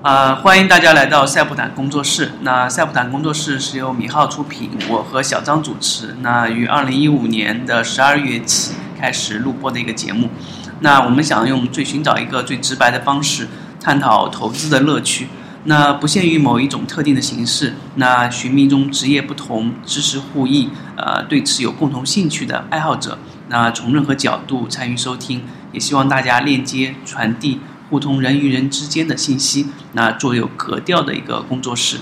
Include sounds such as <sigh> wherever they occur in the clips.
啊、欢迎大家来到赛普坦工作室。那赛普坦工作室是由米浩出品，我和小张主持。那于二零一五年的十二月起开始录播的一个节目。那我们想用最寻找一个最直白的方式，探讨投资的乐趣。那不限于某一种特定的形式，那寻觅中职业不同、知识互异，呃，对此有共同兴趣的爱好者，那从任何角度参与收听，也希望大家链接、传递、互通人与人之间的信息，那做有格调的一个工作室。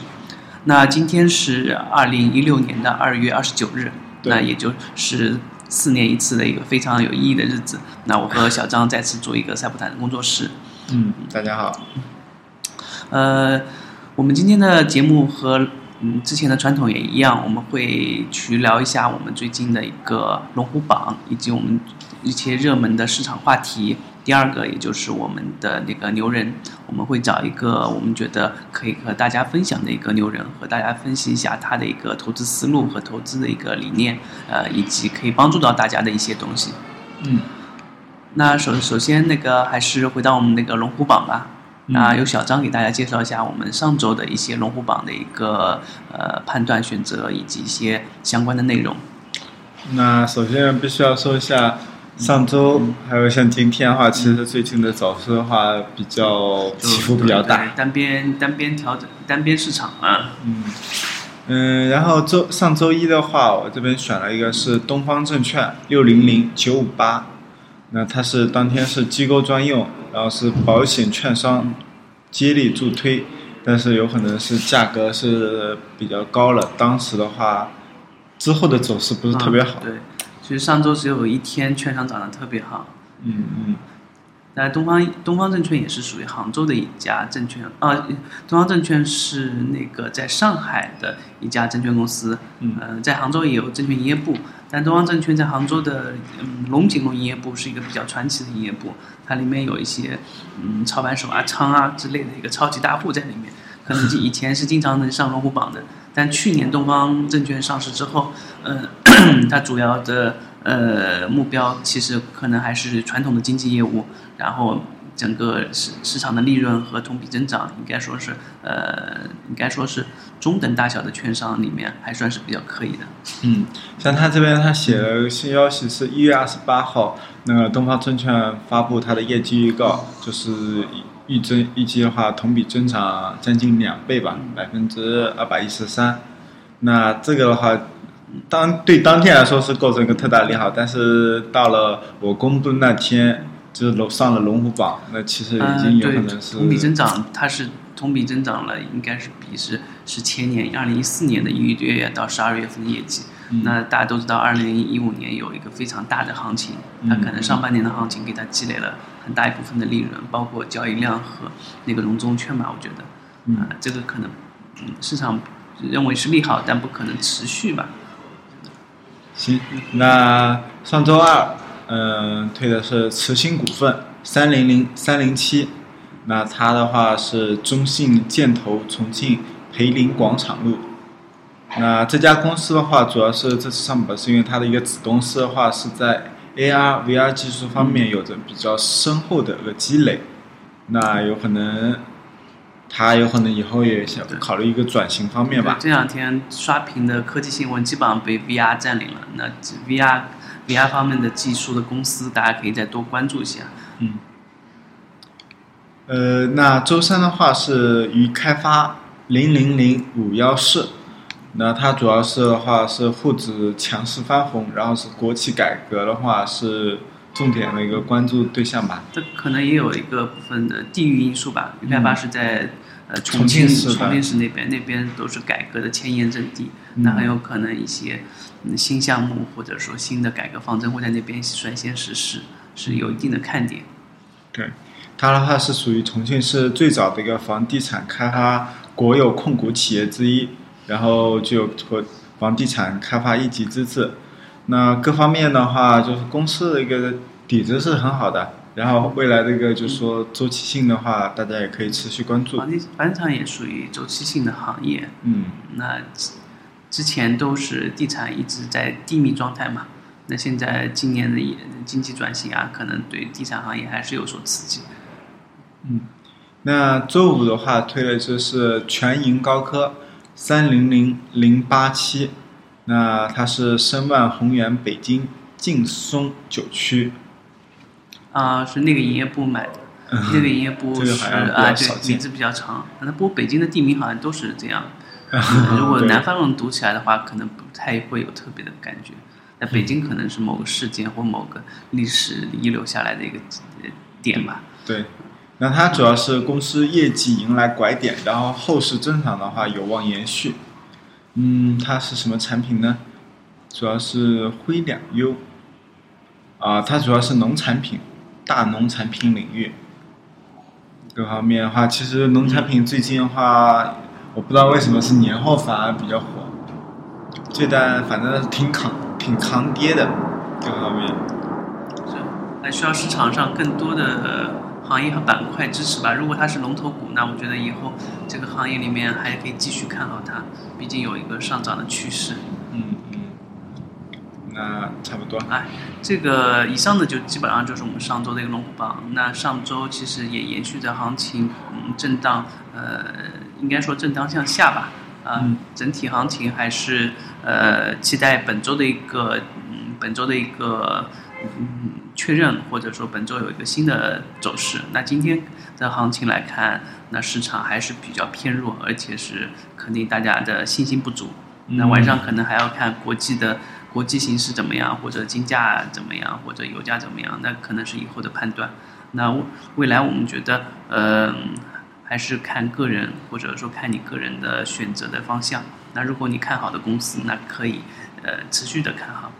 那今天是二零一六年的二月二十九日，那也就是四年一次的一个非常有意义的日子。那我和小张再次做一个塞普坦的工作室。嗯，大家好。呃，我们今天的节目和嗯之前的传统也一样，我们会去聊一下我们最近的一个龙虎榜，以及我们一些热门的市场话题。第二个，也就是我们的那个牛人，我们会找一个我们觉得可以和大家分享的一个牛人，和大家分析一下他的一个投资思路和投资的一个理念，呃，以及可以帮助到大家的一些东西。嗯，那首首先那个还是回到我们那个龙虎榜吧。嗯那由小张给大家介绍一下我们上周的一些龙虎榜的一个呃判断选择以及一些相关的内容。那首先必须要说一下，上周还有像今天的话，其实最近的走势的话比较起伏比较大。单边单边调整单边市场啊。嗯嗯，然后周上周一的话，我这边选了一个是东方证券六零零九五八，那它是当天是机构专用，然后是保险券商接力助推，但是有可能是价格是比较高了，当时的话之后的走势不是特别好。其实上周只有一天券商涨得特别好。嗯嗯那东方东方证券也是属于杭州的一家证券啊，东方证券是那个在上海的一家证券公司，嗯呃，在杭州也有证券营业部，但东方证券在杭州的嗯龙井路营业部是一个比较传奇的营业部，它里面有一些嗯操盘手啊、仓啊之类的一个超级大户在里面，可能以前是经常能上龙虎榜的，但去年东方证券上市之后，嗯、它主要的呃目标其实可能还是传统的经济业务，然后整个市市场的利润和同比增长应该说是呃应该说是中等大小的券商里面还算是比较可以的。嗯，像他这边他写了个新消息是一月二十八号，那个东方证券发布它的业绩预告，就是预增预计的话同比增长将近两倍吧，百分之二百一十三。那这个的话，当对当天来说是构成一个特大利好，但是到了我公布那天，就是楼上了龙虎榜，那其实已经有可能是、同比增长，它是同比增长了，应该是比是是前年二零一四年的一月到十二月份的业绩。嗯。那大家都知道，二零一五年有一个非常大的行情，它可能上半年的行情给它积累了很大一部分的利润，包括交易量和那个融中券吧，我觉得，嗯。啊、这个可能，嗯，市场认为是利好，但不可能持续吧。行，那上周二，嗯、推的是慈兴股份三零零三零七，那它的话是中信建投重庆培林广场路。那这家公司的话，主要是这次上榜是因为它的一个子公司的话是在 AR、VR 技术方面有着比较深厚的一个积累，那有可能，它有可能以后也想考虑一个转型方面吧。这两天刷屏的科技新闻基本上被 VR 占领了，那 VR VR 方面的技术的公司，大家可以再多关注一下。嗯，呃，那周三的话是渝开发零零零五幺四，那它主要是的话是沪指强势翻红，然后是国企改革的话是重点的一个关注对象吧。这可能也有一个部分的地域因素吧。渝开发是在呃重重庆庆市重庆市那边，那边都是改革的前沿阵地，嗯那很有可能一些嗯新项目或者说新的改革方针会在那边率先实施，是有一定的看点。对，它的话是属于重庆市最早的一个房地产开发国有控股企业之一，然后就有和房地产开发一级资质。那各方面的话，就是公司的一个底子是很好的，然后未来这个就是说周期性的话，大家也可以持续关注。房地房地产也属于周期性的行业，嗯那之之前都是地产一直在低迷状态嘛，那现在今年的也经济转型啊，可能对地产行业还是有所刺激。嗯，那周五的话推的就是全银高科三零零零八七，那它是申万宏源北京劲松九区。啊，是那个营业部买的，那个营业部是啊，对，名字比较长。那不过北京的地名好像都是这样。<laughs> 如果南方人读起来的话，可能不太会有特别的感觉。那北京可能是某个事件或某个历史遗留下来的一个呃点吧。对，那它主要是公司业绩迎来拐点，然后后市增长的话有望延续。嗯，它是什么产品呢？主要是灰两优。啊，它主要是农产品，大农产品领域。各方面的话，其实农产品最近的话，我不知道为什么是年后反而比较火，这单反正挺扛挺扛跌的，各方面。是，还需要市场上更多的行业和板块支持吧。如果它是龙头股，那我觉得以后这个行业里面还可以继续看好它，毕竟有一个上涨的趋势。嗯嗯，那差不多。哎，这个以上的就基本上就是我们上周的一个龙虎榜。那上周其实也延续着行情，嗯，震荡，呃，应该说震荡向下吧。啊、嗯整体行情还是呃期待本周的一个嗯本周的一个嗯确认，或者说本周有一个新的走势。那今天的行情来看，那市场还是比较偏弱，而且是肯定大家的信心不足。那晚上可能还要看国际的国际形势怎么样，或者金价怎么样，或者油价怎么样，那可能是以后的判断。那未未来我们觉得，呃，还是看个人，或者说看你个人的选择的方向。那如果你看好的公司，那可以呃持续的看好。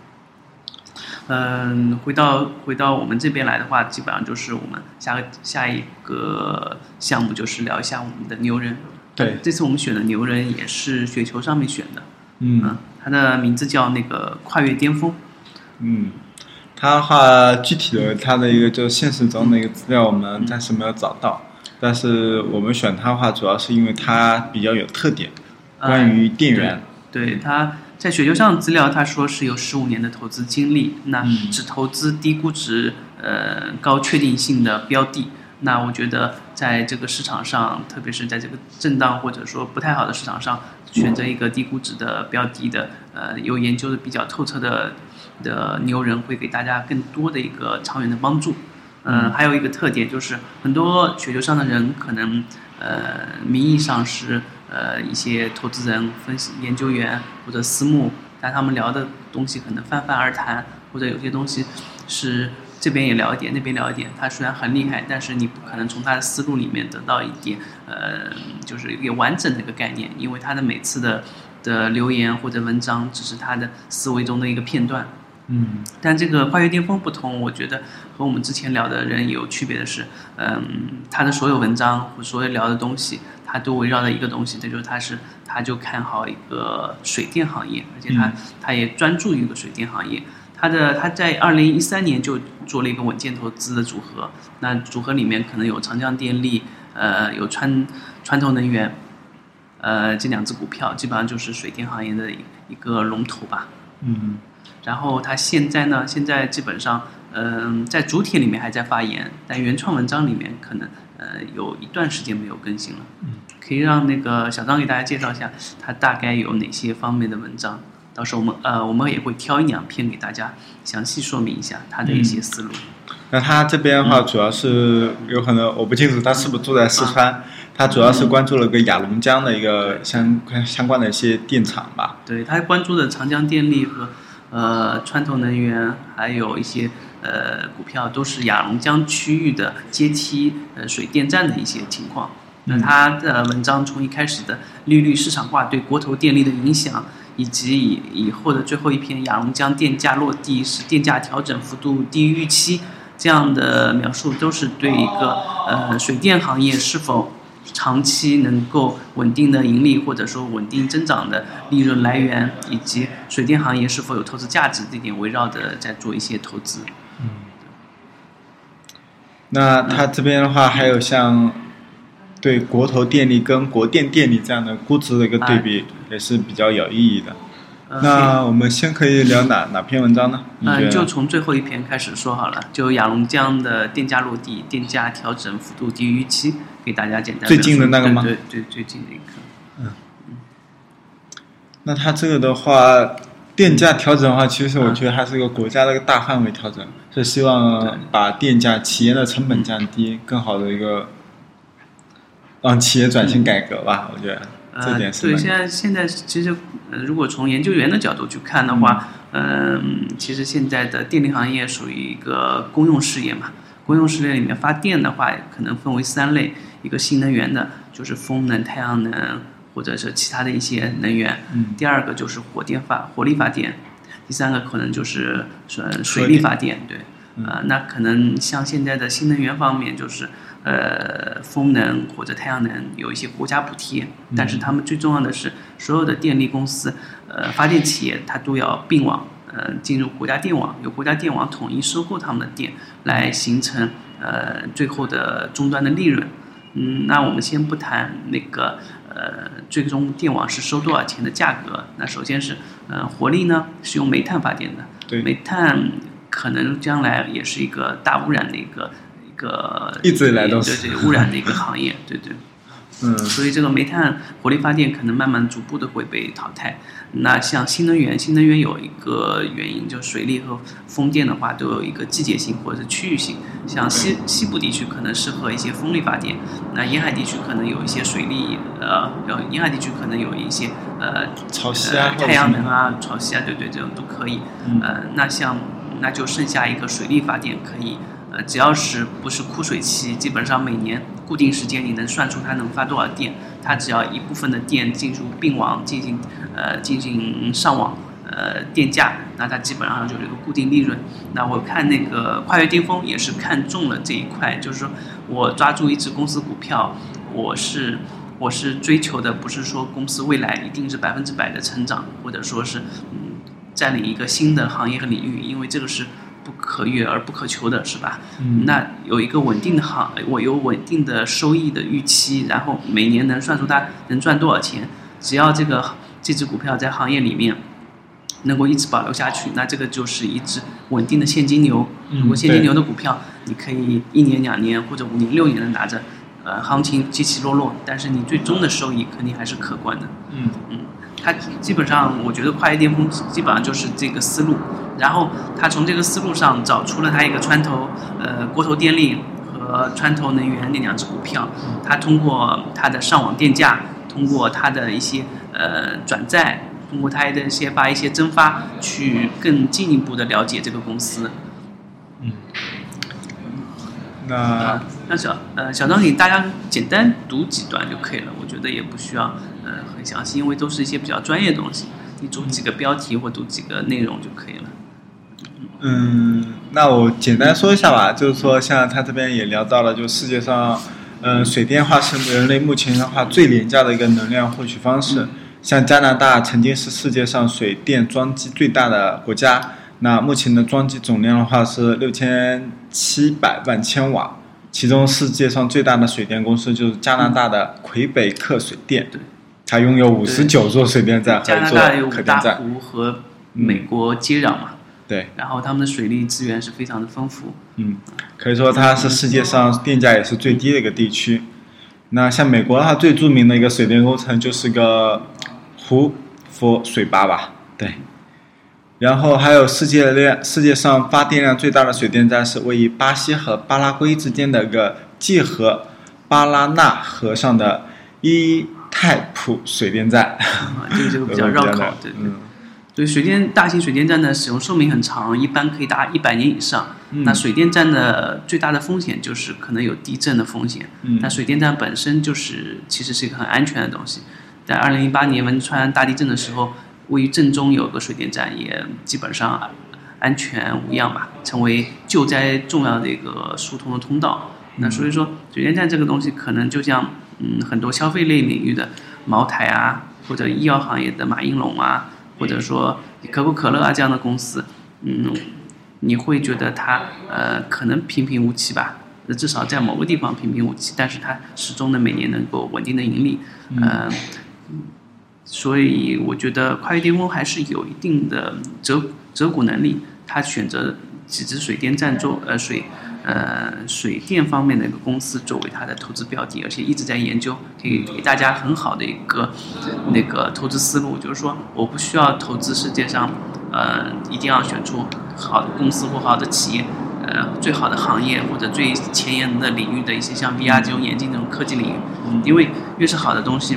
嗯，回到回到我们这边来的话，基本上就是我们下个下一个项目就是聊一下我们的牛人。对这次我们选的牛人也是雪球上面选的。嗯它的名字叫那个跨越巅峰。嗯，它的话具体的它的一个就是现实中的一个资料我们暂时没有找到，但是我们选它的话主要是因为它比较有特点，关于电源。对，他在雪球上的资料，他说是有十五年的投资经历，那嗯只投资低估值、呃高确定性的标的。那我觉得在这个市场上，特别是在这个震荡或者说不太好的市场上，选择一个低估值的标的的，呃，有研究的比较透彻的的牛人，会给大家更多的一个长远的帮助。嗯，还有一个特点就是，很多雪球上的人可能，呃，名义上是呃一些投资人、分析研究员或者私募，但他们聊的东西可能泛泛而谈，或者有些东西是这边也聊一点，那边聊一点。他虽然很厉害，但是你不可能从他的思路里面得到一点，呃，就是一个完整的一个概念，因为他的每次的的留言或者文章只是他的思维中的一个片段。嗯但这个跨越巅峰不同，我觉得和我们之前聊的人有区别的是，嗯，他的所有文章或所有聊的东西，他都围绕着一个东西，这就是他是他就看好一个水电行业，而且他、嗯他也专注于一个水电行业。他的他在二零一三年就做了一个稳健投资的组合，那组合里面可能有长江电力，呃，有川川投能源，呃，这两只股票基本上就是水电行业的一一个龙头吧。嗯然后他现在呢，现在基本上，嗯、在主体里面还在发言，但原创文章里面可能呃有一段时间没有更新了。嗯，可以让那个小张给大家介绍一下，他大概有哪些方面的文章。到时候我们呃我们也会挑一两篇给大家详细说明一下他的一些思路。那他这边的话，主要是有可能我不清楚他是不是住在四川，他主要是关注了个雅龙江的一个相相关的一些电厂吧。对他关注的长江电力和呃川投能源，还有一些呃股票都是雅龙江区域的阶梯呃水电站的一些情况。那他的文章从一开始的利率市场化对国投电力的影响，以及以以后的最后一篇雅龙江电价落地是电价调整幅度低于预期这样的描述，都是对一个呃水电行业是否长期能够稳定的盈利，或者说稳定增长的利润来源，以及水电行业是否有投资价值这点围绕的在做一些投资。那他这边的话，还有像对国投电力跟国电电力这样的估值的一个对比，也是比较有意义的。呃那我们先可以聊哪哪篇文章呢？嗯，得就从最后一篇开始说好了。就雅龙江的电价落地，电价调整幅度低于预期，给大家简单最近的那个吗对对，最近的一个。嗯那它这个的话，电价调整的话，其实我觉得还是一个国家的一个大范围调整，是希望把电价、企业的成本降低，更好的一个让企业转型改革吧。我觉得这呃，点是对，现在现在其实，呃，如果从研究员的角度去看的话，嗯、其实现在的电力行业属于一个公用事业嘛。公用事业里面发电的话，可能分为三类：一个新能源的，就是风能、太阳能或者是其他的一些能源；嗯第二个就是火电发火力发电；第三个可能就是水水力发电。对，呃，那可能像现在的新能源方面，就是呃风能或者太阳能有一些国家补贴，但是他们最重要的是，所有的电力公司、呃发电企业，它都要并网，呃进入国家电网，由国家电网统一收购他们的电，来形成呃最后的终端的利润。嗯，那我们先不谈那个呃最终电网是收多少钱的价格，那首先是呃火力呢是用煤炭发电的，对。煤炭可能将来也是一个大污染的一个一个一直以来都对是对污染的一个行业，对对。嗯所以这个煤炭火力发电可能慢慢逐步的会被淘汰。那像新能源，新能源有一个原因，就水力和风电的话都有一个季节性或者是区域性。像西西部地区可能适合一些风力发电，那沿海地区可能有一些水力，呃，呃沿海地区可能有一些呃潮汐啊呃，太阳能啊、潮汐啊，对对，这种都可以。嗯呃，那像那就剩下一个水力发电可以，只要是不是枯水期，基本上每年固定时间你能算出它能发多少电，它只要一部分的电进入并网进行呃进行上网。呃，电价，那它基本上就是一个固定利润。那我看那个跨越巅峰也是看中了这一块，就是说我抓住一只公司股票，我是我是追求的不是说公司未来一定是百分之百的成长，或者说是嗯占领一个新的行业和领域，因为这个是不可遇而不可求的，是吧？嗯那有一个稳定的行，我有稳定的收益的预期，然后每年能算出它能赚多少钱，只要这个这只股票在行业里面。能够一直保留下去，那这个就是一只稳定的现金流。嗯如果现金流的股票，你可以一年、两年或者五年、六年的拿着，呃，行情起起落落，但是你最终的收益肯定还是可观的。嗯嗯它基本上，我觉得跨越巅峰基本上就是这个思路，然后他从这个思路上找出了他一个川投，呃，国投电力和川投能源那两只股票，他通过他的上网电价，通过他的一些呃转债，通过他的一些发一些增发，去更进一步的了解这个公司。嗯，那啊，那小呃小张给大家简单读几段就可以了，我觉得也不需要呃很详细，因为都是一些比较专业的东西，你读几个标题或读几个内容就可以了。嗯，那我简单说一下吧，就是说，像他这边也聊到了，就世界上，嗯、水电话是人类目前的话最廉价的一个能量获取方式。像加拿大曾经是世界上水电装机最大的国家，那目前的装机总量的话是六千七百万千瓦，其中世界上最大的水电公司就是加拿大的魁北克水电对，它拥有五十九座水电站和加一座拿大有五大可电站，湖和美国接壤嘛，对。然后他们的水利资源是非常的丰富。嗯，可以说它是世界上电价也是最低的一个地区。那像美国的话，最著名的一个水电工程就是个胡佛水坝吧，对。然后还有世界量世界上发电量最大的水电站是位于巴西和巴拉圭之间的一个界河巴拉纳河上的伊泰普水电站，啊，这个就比较 <laughs> 绕口，对对。嗯所以水电大型水电站的使用寿命很长，一般可以达一百年以上。嗯那水电站的最大的风险就是可能有地震的风险。嗯但水电站本身就是其实是一个很安全的东西。在二零零八年汶川大地震的时候，位于正中有个水电站，也基本上安全无恙吧，成为救灾重要的一个疏通的通道。那所以说，水电站这个东西可能就像嗯很多消费类领域的茅台啊，或者医药行业的马应龙啊，或者说可口可乐啊这样的公司，嗯，你会觉得它呃可能平平无奇吧，那至少在某个地方平平无奇，但是它始终的每年能够稳定的盈利，呃，所以我觉得跨越巅峰还是有一定的折折股能力，他选择几只水电站做呃水呃水电方面的一个公司作为他的投资标的，而且一直在研究，可以给大家很好的一个那个投资思路，就是说我不需要投资世界上呃一定要选出好的公司或好的企业。呃，最好的行业或者最前沿的领域的一些像 VR 这种眼镜这种科技领域，因为越是好的东西，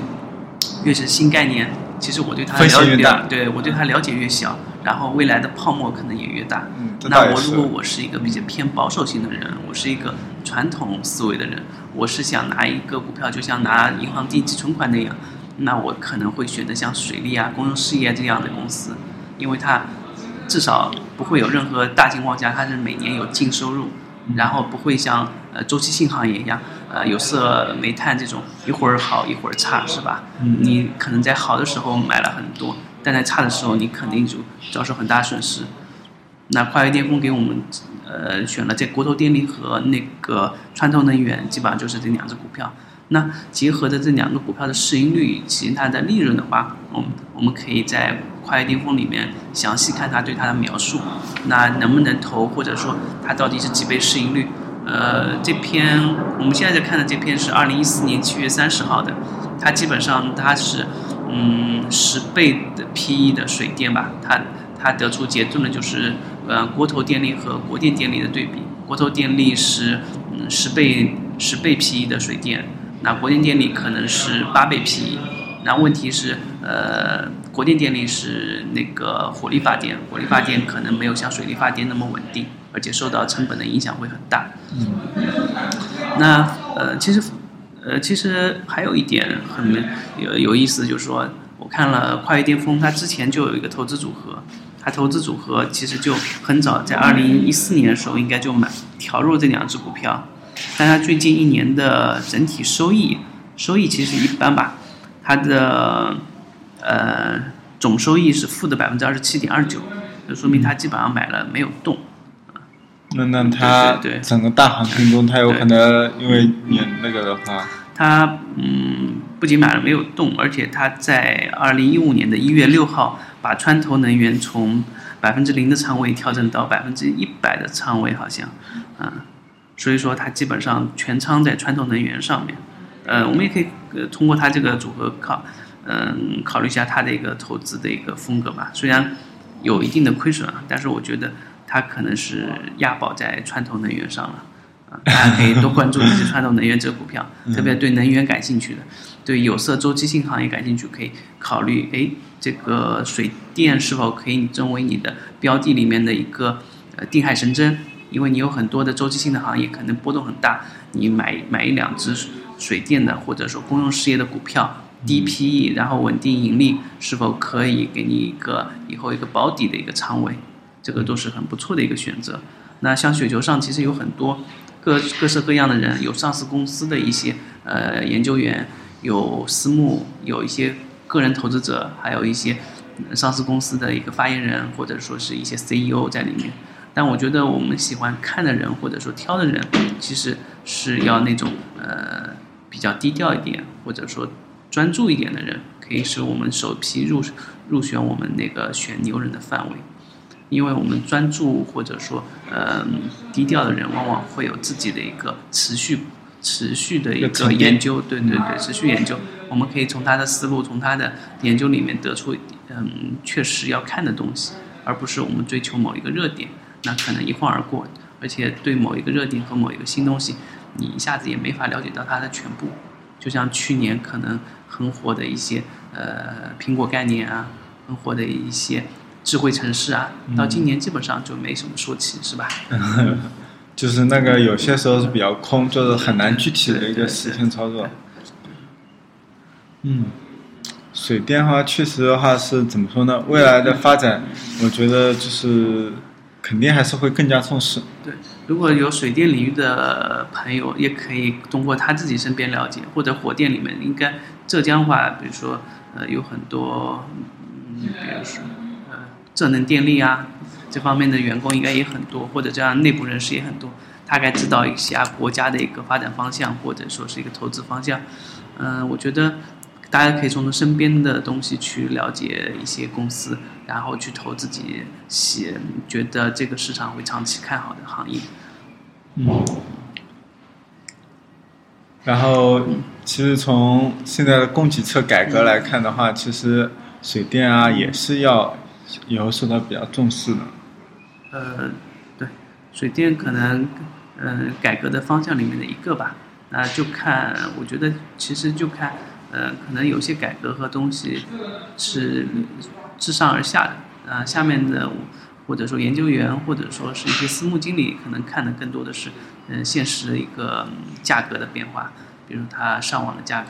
越是新概念，其实我对它了解，对我对它了解越小，然后未来的泡沫可能也越大。嗯，那我如果我是一个比较偏保守型的人，我是一个传统思维的人，我是想拿一个股票就像拿银行定期存款那样，那我可能会选择像水利啊、公用事业这样的公司，因为它。至少不会有任何大情况下，它是每年有净收入，然后不会像呃周期性行业一样，呃有色、煤炭这种一会儿好一会儿差，是吧？你可能在好的时候买了很多，但在差的时候你肯定就遭受很大损失。那跨越巅峰给我们呃选了这国投电力和那个川投能源，基本上就是这两只股票。那结合着这两个股票的市盈率以及它的利润的话，我们我们可以在。跨越巅峰里面详细看他对它的描述，那能不能投，或者说它到底是几倍市盈率？呃，这篇我们现在在看的这篇是二零一四年七月三十号的，它基本上它是嗯十倍的 PE 的水电吧，它它得出结论的就是呃国投电力和国电电力的对比，国投电力是嗯十倍十倍 PE 的水电，那国电电力可能是八倍 PE，那问题是呃。国电电力是那个火力发电，火力发电可能没有像水力发电那么稳定，而且受到成本的影响会很大。嗯。那呃，其实呃，其实还有一点很有有意思，就是说我看了跨越巅峰，它之前就有一个投资组合，它投资组合其实就很早，在二零一四年的时候应该就买调入这两只股票，但它最近一年的整体收益收益其实一般吧，它的。呃，总收益是负的百分之二十七点二九，就说明他基本上买了没有动。那那他整个大行情中，他有可能因为你那个的话，他嗯，不仅买了没有动，而且他在二零一五年的一月六号把川投能源从百分之零的仓位调整到百分之一百的仓位，好像，啊，所以说他基本上全仓在川投能源上面。呃，我们也可以通过他这个组合考。嗯，考虑一下他的一个投资的一个风格吧。虽然有一定的亏损啊，但是我觉得它可能是押宝在传统能源上了啊。大家可以多关注这些传统能源这个股票，特别对能源感兴趣的，对有色周期性行业感兴趣，可以考虑哎，这个水电是否可以作为你的标的里面的一个呃定海神针？因为你有很多的周期性的行业可能波动很大，你买买一两只水电的或者说公用事业的股票。低 PE，然后稳定盈利，是否可以给你一个以后一个保底的一个仓位？这个都是很不错的一个选择。那像雪球上其实有很多各各式各样的人，有上市公司的一些呃研究员，有私募，有一些个人投资者，还有一些上市公司的一个发言人，或者说是一些 CEO 在里面。但我觉得我们喜欢看的人，或者说挑的人，其实是要那种呃比较低调一点，或者说。专注一点的人，可以是我们首批入入选我们那个选牛人的范围，因为我们专注或者说嗯低调的人，往往会有自己的一个持续持续的一个研究，对对对，持续研究，我们可以从他的思路，从他的研究里面得出嗯确实要看的东西，而不是我们追求某一个热点，那可能一晃而过，而且对某一个热点和某一个新东西，你一下子也没法了解到它的全部。就像去年可能很火的一些呃苹果概念啊，很火的一些智慧城市啊，到今年基本上就没什么说起，是吧？<laughs> 就是那个有些时候是比较空，就是很难具体的一个实现操作。嗯，水电的话，确实的话是怎么说呢？未来的发展，我觉得就是。肯定还是会更加重视。对，如果有水电领域的朋友，也可以通过他自己身边了解，或者火电里面，应该浙江话，比如说，呃，有很多，嗯，比如说，呃，智能电力啊，这方面的员工应该也很多，或者这样内部人士也很多，大概知道一下国家的一个发展方向，或者说是一个投资方向。嗯，我觉得大家可以从身边的东西去了解一些公司，然后去投自己喜觉得这个市场会长期看好的行业。嗯。然后，其实从现在的供给侧改革来看的话，其实水电啊也是要以后受到比较重视的。呃，对，水电可能嗯改革的方向里面的一个吧。那就看，我觉得其实就看，呃，可能有些改革和东西是自上而下的，啊，下面的或者说研究员或者说是一些私募经理，可能看的更多的是，嗯，现实的一个价格的变化，比如它上网的价格，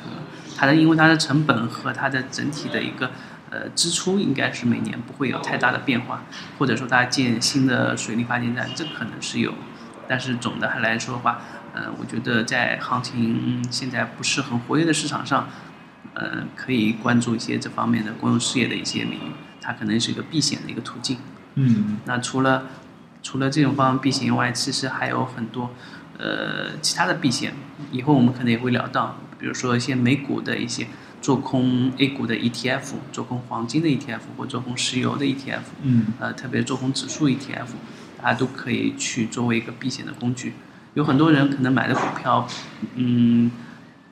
它的因为它的成本和它的整体的一个呃支出应该是每年不会有太大的变化，或者说它建新的水力发电站，这可能是有，但是总的来说的话。呃，我觉得在行情现在不是很活跃的市场上，呃，可以关注一些这方面的公用事业的一些领域，它可能是一个避险的一个途径。嗯。那除了除了这种方面避险以外，其实还有很多呃其他的避险，以后我们可能也会聊到，比如说一些美股的一些做空 A 股的 ETF，做空黄金的 ETF 或做空石油的 ETF。嗯。呃，特别做空指数 ETF，大家都可以去作为一个避险的工具。有很多人可能买的股票，嗯，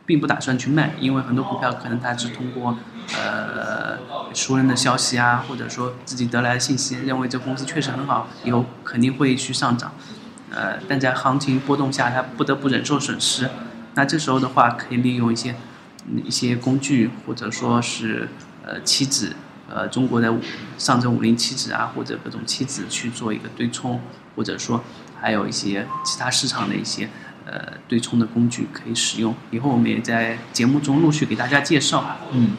并不打算去卖，因为很多股票可能他是通过呃熟人的消息啊，或者说自己得来的信息，认为这公司确实很好，以后肯定会去上涨，呃，但在行情波动下，他不得不忍受损失。那这时候的话，可以利用一些一些工具，或者说是呃期指，呃中国的上证五零期指啊，或者各种期指去做一个对冲，或者说。还有一些其他市场的一些呃对冲的工具可以使用，以后我们也在节目中陆续给大家介绍。嗯，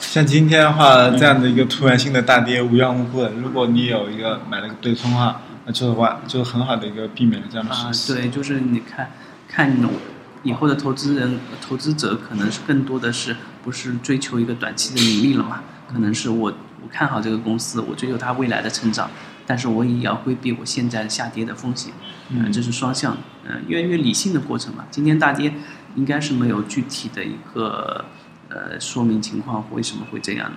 像今天的话，这样的一个突然性的大跌无缘无故的，如果你有一个买了个对冲的话，那就是完就是很好的一个避免了这样的事情。啊，对，就是你看看以后的投资人投资者可能是更多的是不是追求一个短期的盈利了嘛？可能是我我看好这个公司，我追求它未来的成长。但是我也要规避我现在下跌的风险，嗯，这是双向，嗯，越来越理性的过程嘛。今天大跌，应该是没有具体的一个呃说明情况为什么会这样，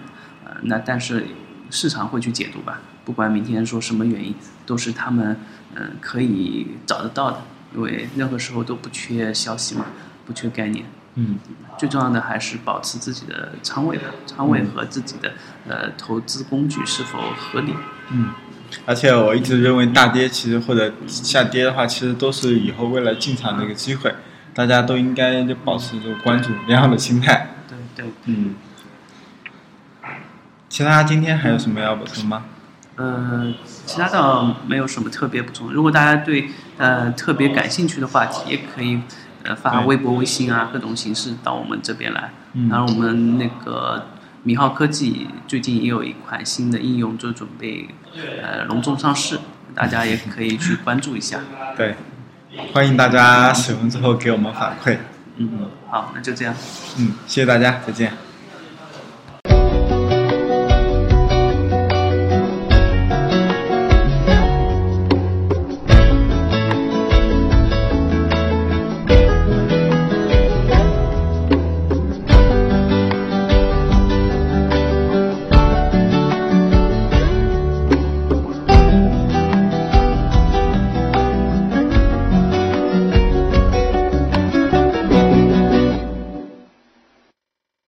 呃，那但是市场会去解读吧。不管明天说什么原因，都是他们嗯可以找得到的，因为任何时候都不缺消息嘛，不缺概念。嗯，最重要的还是保持自己的仓位吧，仓位和自己的呃投资工具是否合理。嗯。而且我一直认为大跌其实或者下跌的话，其实都是以后未来进场的一个机会，大家都应该就保持这个关注良好的心态。对对，嗯。其他今天还有什么要补充吗？呃，其他倒没有什么特别补充。如果大家对呃特别感兴趣的话题，也可以呃发微博、微信啊各种形式到我们这边来。嗯。然后我们那个。米浩科技最近也有一款新的应用，就准备呃隆重上市，大家也可以去关注一下。<laughs> 对，欢迎大家使用之后给我们反馈。嗯，好，那就这样。嗯，谢谢大家，再见。